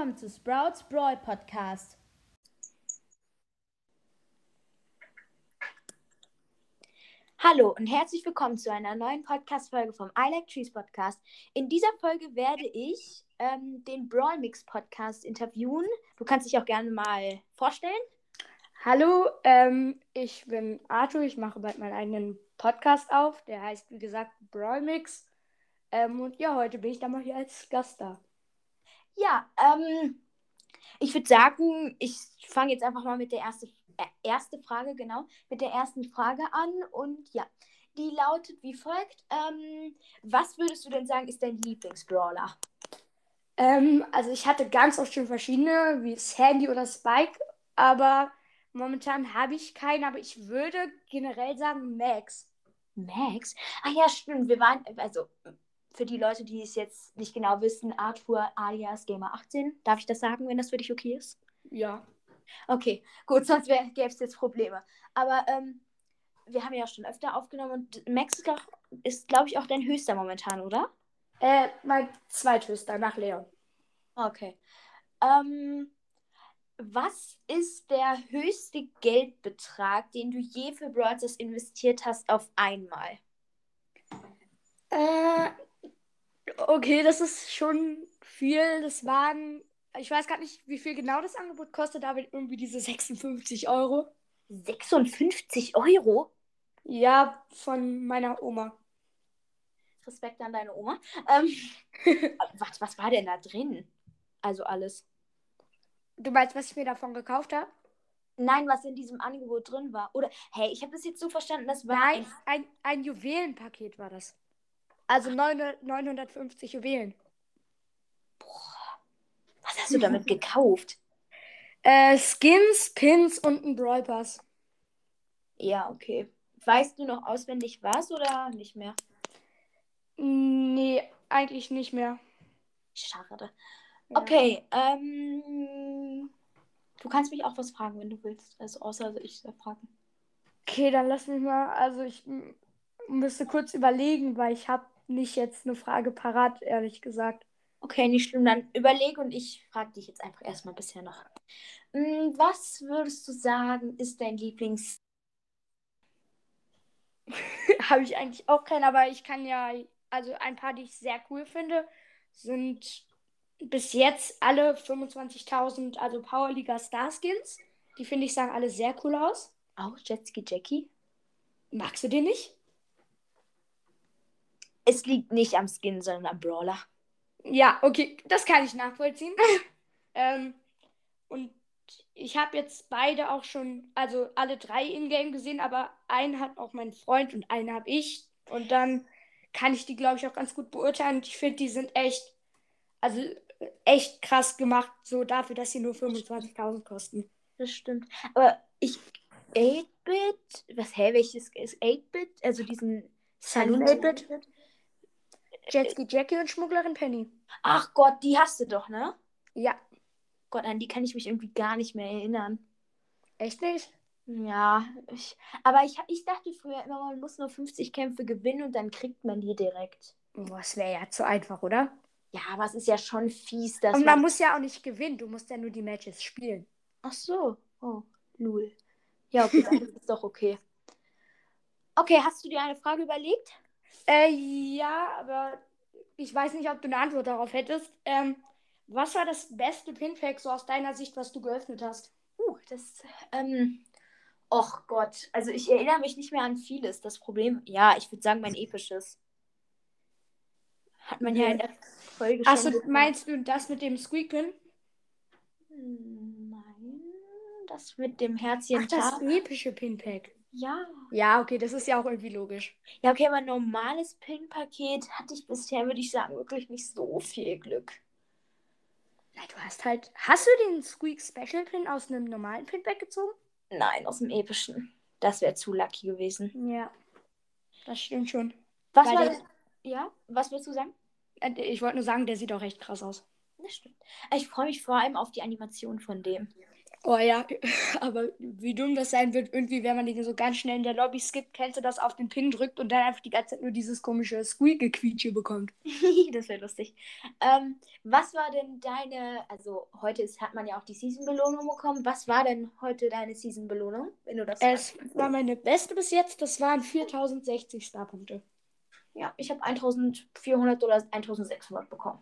Willkommen zu Sprouts Brawl Podcast. Hallo und herzlich willkommen zu einer neuen Podcast-Folge vom I Like Trees Podcast. In dieser Folge werde ich ähm, den Brawl Mix Podcast interviewen. Du kannst dich auch gerne mal vorstellen. Hallo, ähm, ich bin Arthur. Ich mache bald meinen eigenen Podcast auf. Der heißt, wie gesagt, Brawl Mix. Ähm, und ja, heute bin ich da mal hier als Gast da. Ja, ähm, ich würde sagen, ich fange jetzt einfach mal mit der erste, äh, erste Frage, genau, mit der ersten Frage an. Und ja, die lautet wie folgt. Ähm, was würdest du denn sagen, ist dein Lieblingsbrawler? Ähm, also ich hatte ganz oft schon verschiedene, wie Sandy oder Spike, aber momentan habe ich keinen, aber ich würde generell sagen Max. Max? Ah ja, stimmt. Wir waren, also für die Leute, die es jetzt nicht genau wissen, Arthur alias Gamer 18. Darf ich das sagen, wenn das für dich okay ist? Ja. Okay, gut, sonst gäbe es jetzt Probleme. Aber ähm, wir haben ja schon öfter aufgenommen und Max ist, glaube glaub ich, auch dein höchster momentan, oder? Äh, mein zweithöchster nach Leon. Okay. Ähm, was ist der höchste Geldbetrag, den du je für Broadcast investiert hast auf einmal? Äh, okay, das ist schon viel. Das waren, ich weiß gar nicht, wie viel genau das Angebot kostet, aber irgendwie diese 56 Euro. 56 Euro? Ja, von meiner Oma. Respekt an deine Oma. Ähm, was, was war denn da drin? Also alles. Du meinst, was ich mir davon gekauft habe? Nein, was in diesem Angebot drin war. Oder, hey, ich habe das jetzt so verstanden, das war. Nein, ein, ein Juwelenpaket war das. Also 900, 950 Juwelen. Boah. Was hast du damit gekauft? Äh, Skins, Pins und ein Brawl Pass. Ja, okay. Weißt du noch auswendig was oder nicht mehr? Nee, eigentlich nicht mehr. Schade. Okay, ähm, du kannst mich auch was fragen, wenn du willst. Also außer ich soll fragen. Okay, dann lass mich mal. Also ich müsste kurz überlegen, weil ich habe nicht jetzt eine Frage parat, ehrlich gesagt. Okay, nicht schlimm. Dann überlege und ich frage dich jetzt einfach erstmal bisher noch. Hm, was würdest du sagen, ist dein Lieblings... habe ich eigentlich auch keinen, aber ich kann ja, also ein paar, die ich sehr cool finde, sind bis jetzt alle 25.000, also Powerliga Star Skins. Die finde ich sahen alle sehr cool aus. Auch Jetski Jackie? Magst du den nicht? Es liegt nicht am Skin, sondern am Brawler. Ja, okay, das kann ich nachvollziehen. ähm, und ich habe jetzt beide auch schon, also alle drei in-game gesehen, aber einen hat auch mein Freund und einen habe ich. Und dann kann ich die, glaube ich, auch ganz gut beurteilen. Und ich finde, die sind echt, also echt krass gemacht, so dafür, dass sie nur 25.000 kosten. Das stimmt. Aber ich, 8-Bit, was, hä, welches ist 8-Bit? Also diesen Saloon 8-Bit? Jetski Jackie und Schmugglerin Penny. Ach Gott, die hast du doch, ne? Ja. Gott, an die kann ich mich irgendwie gar nicht mehr erinnern. Echt nicht? Ja, ich, aber ich, ich dachte früher immer, man muss nur 50 Kämpfe gewinnen und dann kriegt man die direkt. Boah, das wäre ja zu einfach, oder? Ja, aber es ist ja schon fies, dass Und man, man muss ja auch nicht gewinnen, du musst ja nur die Matches spielen. Ach so. Oh, null. Ja, okay, dann ist doch okay. Okay, hast du dir eine Frage überlegt? Äh, ja, aber ich weiß nicht, ob du eine Antwort darauf hättest. Ähm, was war das beste Pinpack so aus deiner Sicht, was du geöffnet hast? Uh, das, ähm, och Gott, also ich erinnere mich nicht mehr an vieles. Das Problem, ja, ich würde sagen, mein episches. Hat man ja in der Folge schon. Achso, meinst du das mit dem Squeak-Pin? Nein, das mit dem Herzchen. Ach, das epische Pinpack. Ja. Ja, okay, das ist ja auch irgendwie logisch. Ja, okay, aber ein normales Pin-Paket hatte ich bisher, würde ich sagen, wirklich nicht so viel Glück. Na, du hast halt. Hast du den Squeak Special Pin aus einem normalen Pinpack gezogen? Nein, aus dem epischen. Das wäre zu lucky gewesen. Ja. Das stimmt schon. Was Weil war der... Ja, was willst du sagen? Äh, ich wollte nur sagen, der sieht auch echt krass aus. Das stimmt. Ich freue mich vor allem auf die Animation von dem. Oh ja, aber wie dumm das sein wird, irgendwie, wenn man den so ganz schnell in der Lobby skippt, kennst du das auf den Pin drückt und dann einfach die ganze Zeit nur dieses komische Squeak-Quietsche bekommt. das wäre lustig. Ähm, was war denn deine, also heute ist, hat man ja auch die Season-Belohnung bekommen. Was war denn heute deine Season-Belohnung, wenn du das Es war meine beste bis jetzt, das waren 4060 Starpunkte. Ja, ich habe 1400 oder 1600 bekommen.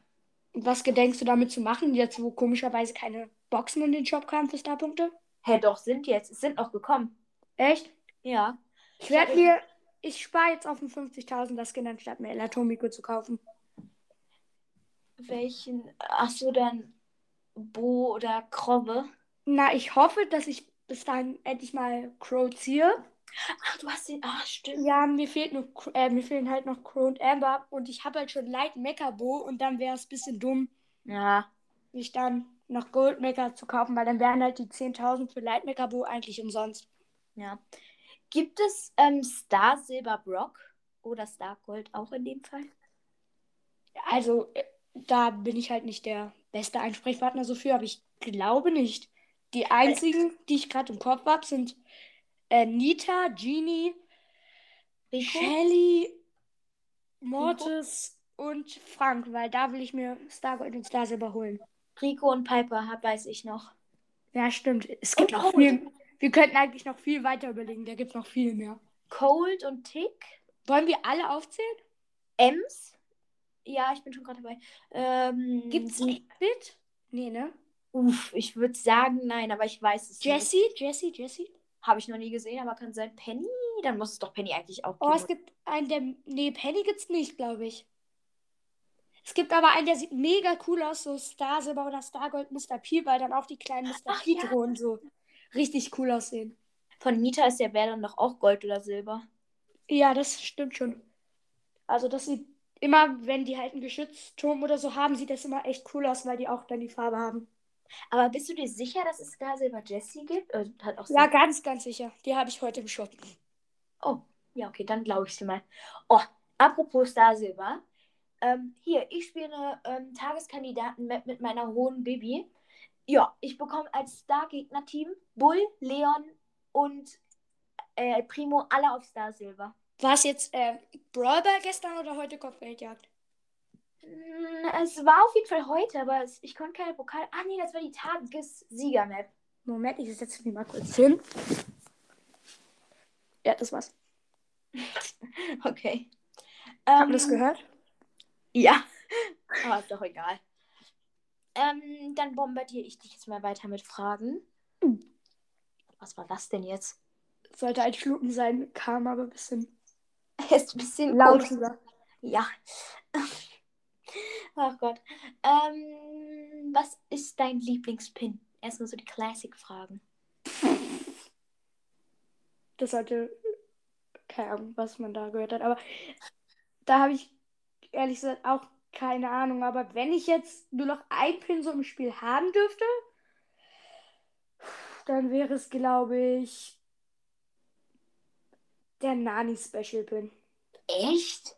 Was gedenkst du damit zu machen, jetzt wo komischerweise keine Boxen in den Shop kamen für Starpunkte? Hä, doch, sind jetzt. Es sind noch gekommen. Echt? Ja. Ich werde mir, ich spare jetzt auf den 50.000er Skin, anstatt mir El Atomico zu kaufen. Welchen? Ach so, dann Bo oder Krobbe. Na, ich hoffe, dass ich bis dahin endlich mal Crow ziehe. Ach, du hast den. Ach, stimmt. Ja, mir fehlt noch, äh, mir fehlen halt noch Crow und Amber und ich habe halt schon Light Mecha Bo und dann wäre es ein bisschen dumm, Ja. mich dann noch Gold Mecha zu kaufen, weil dann wären halt die 10.000 für Light Mecha Bo eigentlich umsonst. Ja. Gibt es ähm, Star Silber Brock oder Star Gold auch in dem Fall? Also, äh, da bin ich halt nicht der beste Ansprechpartner so für, aber ich glaube nicht. Die einzigen, die ich gerade im Kopf habe, sind äh, Nita, Genie, Rico? Shelly, Mortis und Frank, weil da will ich mir Stargold und Star Silber holen. Rico und Piper, hab, weiß ich noch. Ja, stimmt. Es gibt Und noch Cold. viel. Wir könnten eigentlich noch viel weiter überlegen. Da gibt es noch viel mehr. Cold und Tick. Wollen wir alle aufzählen? Ems. Ja, ich bin schon gerade dabei. Ähm, Gibt es Bit? Nee, ne? Uff, ich würde sagen nein, aber ich weiß es nicht. Jessie? Jessie? Jessie? Habe ich noch nie gesehen, aber kann sein Penny. Dann muss es doch Penny eigentlich auch Oh, geben. es gibt einen, der. Nee, Penny gibt's nicht, glaube ich. Es gibt aber einen, der sieht mega cool aus, so Star Silber oder Stargold Mr. P, weil dann auch die kleinen Mr. Ach, P ja. So richtig cool aussehen. Von Nita ist der Bär dann doch auch Gold oder Silber. Ja, das stimmt schon. Also, das sieht immer, wenn die halt einen Geschützturm oder so haben, sieht das immer echt cool aus, weil die auch dann die Farbe haben. Aber bist du dir sicher, dass es Star Silber Jessie gibt? Äh, hat auch Ja, ganz, ganz sicher. Die habe ich heute im Shop. Oh, ja, okay, dann glaube ich dir mal. Oh, apropos Star Silber. Ähm, hier, ich spiele eine ähm, Tageskandidaten-Map mit meiner hohen Bibi. Ja, ich bekomme als Star-Gegner-Team Bull, Leon und äh, Primo alle auf Star Silber. War es jetzt äh, Brawl Ball gestern oder heute Kopfgeldjagd? Mm, Es war auf jeden Fall heute, aber es, ich konnte keine Pokal. Ah, nee, das war die Tages-Sieger-Map. Moment, ich setze mich mal kurz hin. Ja, das war's. Okay. Habt Ähm, ihr das gehört? Ja. Aber ist doch egal. Ähm, dann bombardiere ich dich jetzt mal weiter mit Fragen. Was war das denn jetzt? Sollte ein Schlucken sein, kam aber ein bisschen Ist ein bisschen laut. Ja. Ach Gott. Ähm, was ist dein Lieblingspin? Erstmal so die Classic-Fragen. Das sollte, keine Ahnung, was man da gehört hat, aber da habe ich ehrlich gesagt auch keine Ahnung. Aber wenn ich jetzt nur noch ein Pin so im Spiel haben dürfte, dann wäre es, glaube ich, der Nani Special Pin. Echt?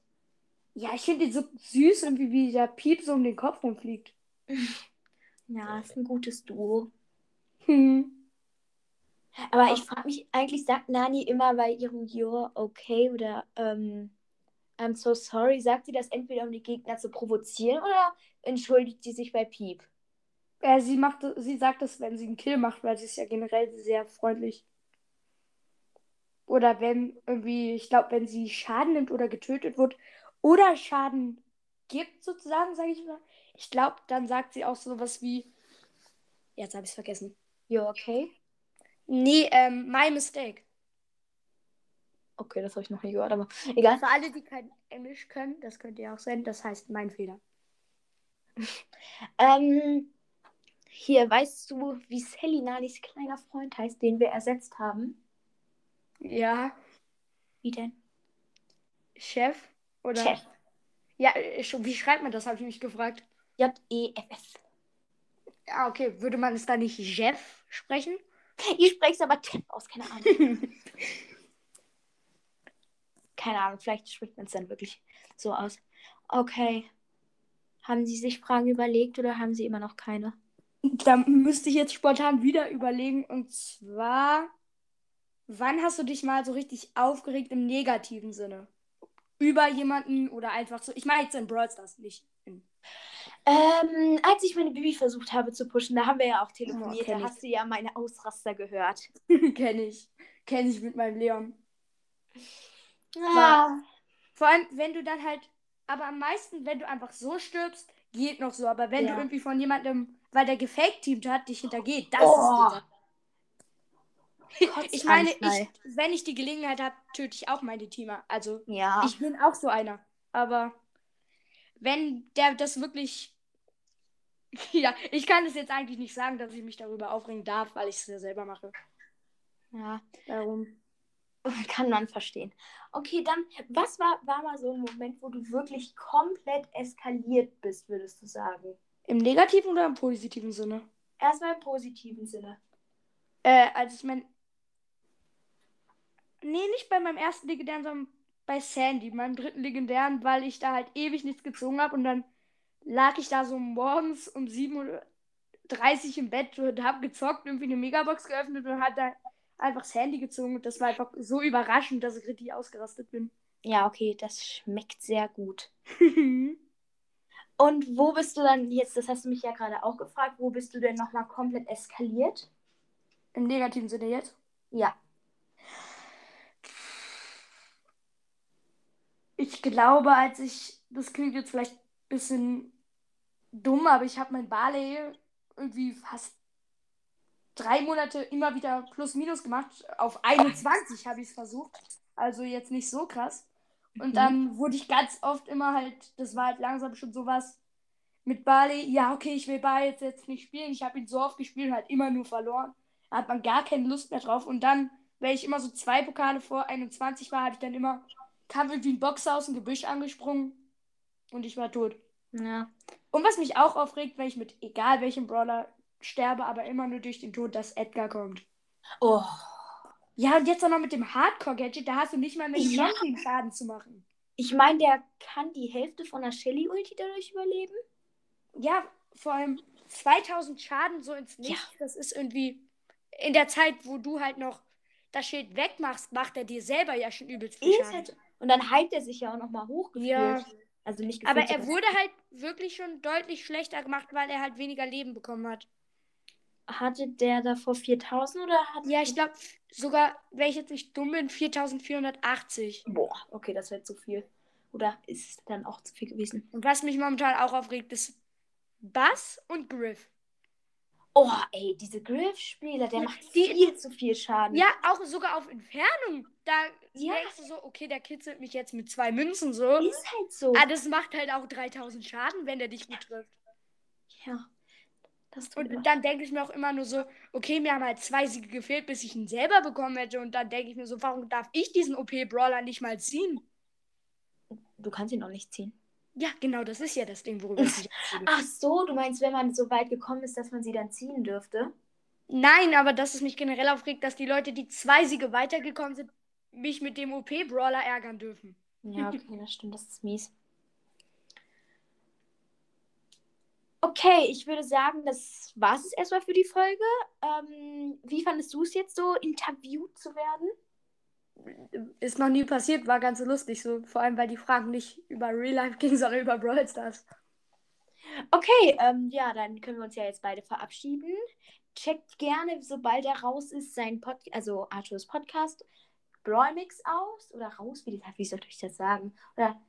Ja, ich finde ihn so süß, irgendwie wie der Piep so um den Kopf rumfliegt. Ja, ist ein gutes Duo. Hm. Aber ich frage mich, eigentlich sagt Nani immer bei ihrem You're okay oder ähm, I'm so sorry, sagt sie das entweder um die Gegner zu provozieren oder entschuldigt sie sich bei Piep? Äh, sie macht, sie sagt das, wenn sie einen Kill macht, weil sie ist ja generell sehr freundlich. Oder wenn irgendwie, ich glaube, wenn sie Schaden nimmt oder getötet wird oder Schaden gibt, sozusagen, sage ich mal. Ich glaube, dann sagt sie auch sowas wie. Jetzt habe ich es vergessen. You're okay? Nee, ähm, my mistake. Okay, das habe ich noch nie gehört, aber egal. Für alle, die kein Englisch können, das könnte ja auch sein, das heißt mein Fehler. Ähm, hier, weißt du, wie Sally Nanis kleiner Freund heißt, den wir ersetzt haben? Ja, Wie denn? Chef oder. Chef. Ja, äh, wie schreibt man das, habe ich mich gefragt. J-E-F-F. Ja, okay. Würde man es da nicht Jeff sprechen? Ich spreche es aber Tipp aus, keine Ahnung. keine Ahnung, vielleicht spricht man es dann wirklich so aus. Okay. Haben Sie sich Fragen überlegt oder haben Sie immer noch keine? Da müsste ich jetzt spontan wieder überlegen. Und zwar, wann hast du dich mal so richtig aufgeregt im negativen Sinne? Über jemanden oder einfach so. Ich meine jetzt in Brawl Stars, nicht in. Ähm, als ich meine Bibi versucht habe zu pushen, da haben wir ja auch telefoniert, kenn da ich. hast du ja meine Ausraster gehört. Kenne ich. Kenne ich mit meinem Leon. Ah, Vor allem, wenn du dann halt. Aber am meisten, wenn du einfach so stirbst, geht noch so. Aber wenn Ja. du irgendwie von jemandem, weil der gefaked-teamt hat, dich hintergeht, das Oh. ist bitter. Ich meine, ich, wenn ich die Gelegenheit habe, töte ich auch meine Teamer. Also, ja. ich bin auch so einer. Aber wenn der das wirklich. Ja, ich kann es jetzt eigentlich nicht sagen, dass ich mich darüber aufregen darf, weil ich es ja selber mache. ja, Darum. kann man verstehen. Okay, dann, was war, war mal so ein Moment, wo du wirklich komplett eskaliert bist, würdest du sagen? Im negativen oder im positiven Sinne? Erstmal im positiven Sinne. Äh, als ich mein. Nee, nicht bei meinem ersten legendären, sondern bei Sandy, meinem dritten legendären, weil ich da halt ewig nichts gezogen habe und dann lag ich da so morgens um 7.30 Uhr im Bett und hab gezockt, irgendwie eine Megabox geöffnet und hat da einfach das Handy gezogen und das war einfach so überraschend, dass ich richtig ausgerastet bin. Ja, okay, das schmeckt sehr gut. Und wo bist du dann jetzt, das hast du mich ja gerade auch gefragt, wo bist du denn nochmal komplett eskaliert? Im negativen Sinne jetzt. Ja. Ich glaube, als ich, das klingt jetzt vielleicht ein bisschen dumm, aber ich habe mein Barley irgendwie fast drei Monate immer wieder plus minus gemacht. Auf 21 habe ich es versucht. Also jetzt nicht so krass. Und Mhm. dann wurde ich ganz oft immer halt, das war halt langsam schon sowas mit Barley. Ja, okay, ich will Barley jetzt, jetzt nicht spielen. Ich habe ihn so oft gespielt und halt immer nur verloren. Da hat man gar keine Lust mehr drauf. Und dann, wenn ich immer so zwei Pokale vor 21 war, hatte ich dann immer kam irgendwie ein Boxer aus dem Gebüsch angesprungen und ich war tot. Ja. Und was mich auch aufregt, wenn ich mit egal welchem Brawler sterbe, aber immer nur durch den Tod, dass Edgar kommt. Oh. Ja, und jetzt auch noch mit dem Hardcore-Gadget, da hast du nicht mal mehr die Ja. Chance, ihm Schaden zu machen. Ich meine, der kann die Hälfte von der Shelly-Ulti dadurch überleben. Ja, vor allem 2000 Schaden so ins Nichts, das ist irgendwie in der Zeit, wo du halt noch das Schild wegmachst, macht er dir selber ja schon übelst viel Schaden. halt, und dann heilt er sich ja auch nochmal hochgefühlt. Ja. Also nicht Aber gefühlt, er wurde halt wirklich schon deutlich schlechter gemacht, weil er halt weniger Leben bekommen hat. Hatte der davor 4000 oder hat. Ja, ich glaube sogar, wenn ich jetzt nicht dumm bin, 4480. Boah, okay, das wäre zu viel. Oder ist es dann auch zu viel gewesen? Und was mich momentan auch aufregt, ist Bass und Griff. Oh, ey, diese Griff-Spieler, der macht die- viel zu viel Schaden. Ja, auch sogar auf Entfernung. Da Ja. denkst du so, okay, der kitzelt mich jetzt mit zwei Münzen so. Ist halt so. Ah, das macht halt auch 3000 Schaden, wenn der dich gut trifft. Ja. Das tut mir Und dann denke ich mir auch immer nur so, okay, mir haben halt zwei Siege gefehlt, bis ich ihn selber bekommen hätte. Und dann denke ich mir so, warum darf ich diesen OP-Brawler nicht mal ziehen? Du kannst ihn auch nicht ziehen. Ja, genau, das ist ja das Ding, worüber ich. Ach so, du meinst, wenn man so weit gekommen ist, dass man sie dann ziehen dürfte? Nein, aber dass es mich generell aufregt, dass die Leute, die zwei Siege weitergekommen sind, mich mit dem OP-Brawler ärgern dürfen. Ja, okay, das stimmt, das ist mies. Okay, ich würde sagen, das war es erstmal für die Folge. Ähm, wie fandest du es jetzt so, interviewt zu werden? Ist noch nie passiert, war ganz lustig so. Vor allem, weil die Fragen nicht über Real Life gingen, sondern über Brawl Stars. Okay, ähm, ja, dann können wir uns ja jetzt beide verabschieden. Checkt gerne, sobald er raus ist, sein Pod also Arthurs Podcast Brawlmix aus. Oder raus, wie, wie soll ich das sagen? Oder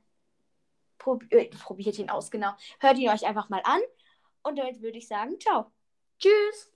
prob äh, probiert ihn aus, genau. Hört ihn euch einfach mal an. Und damit würde ich sagen, ciao. Tschüss!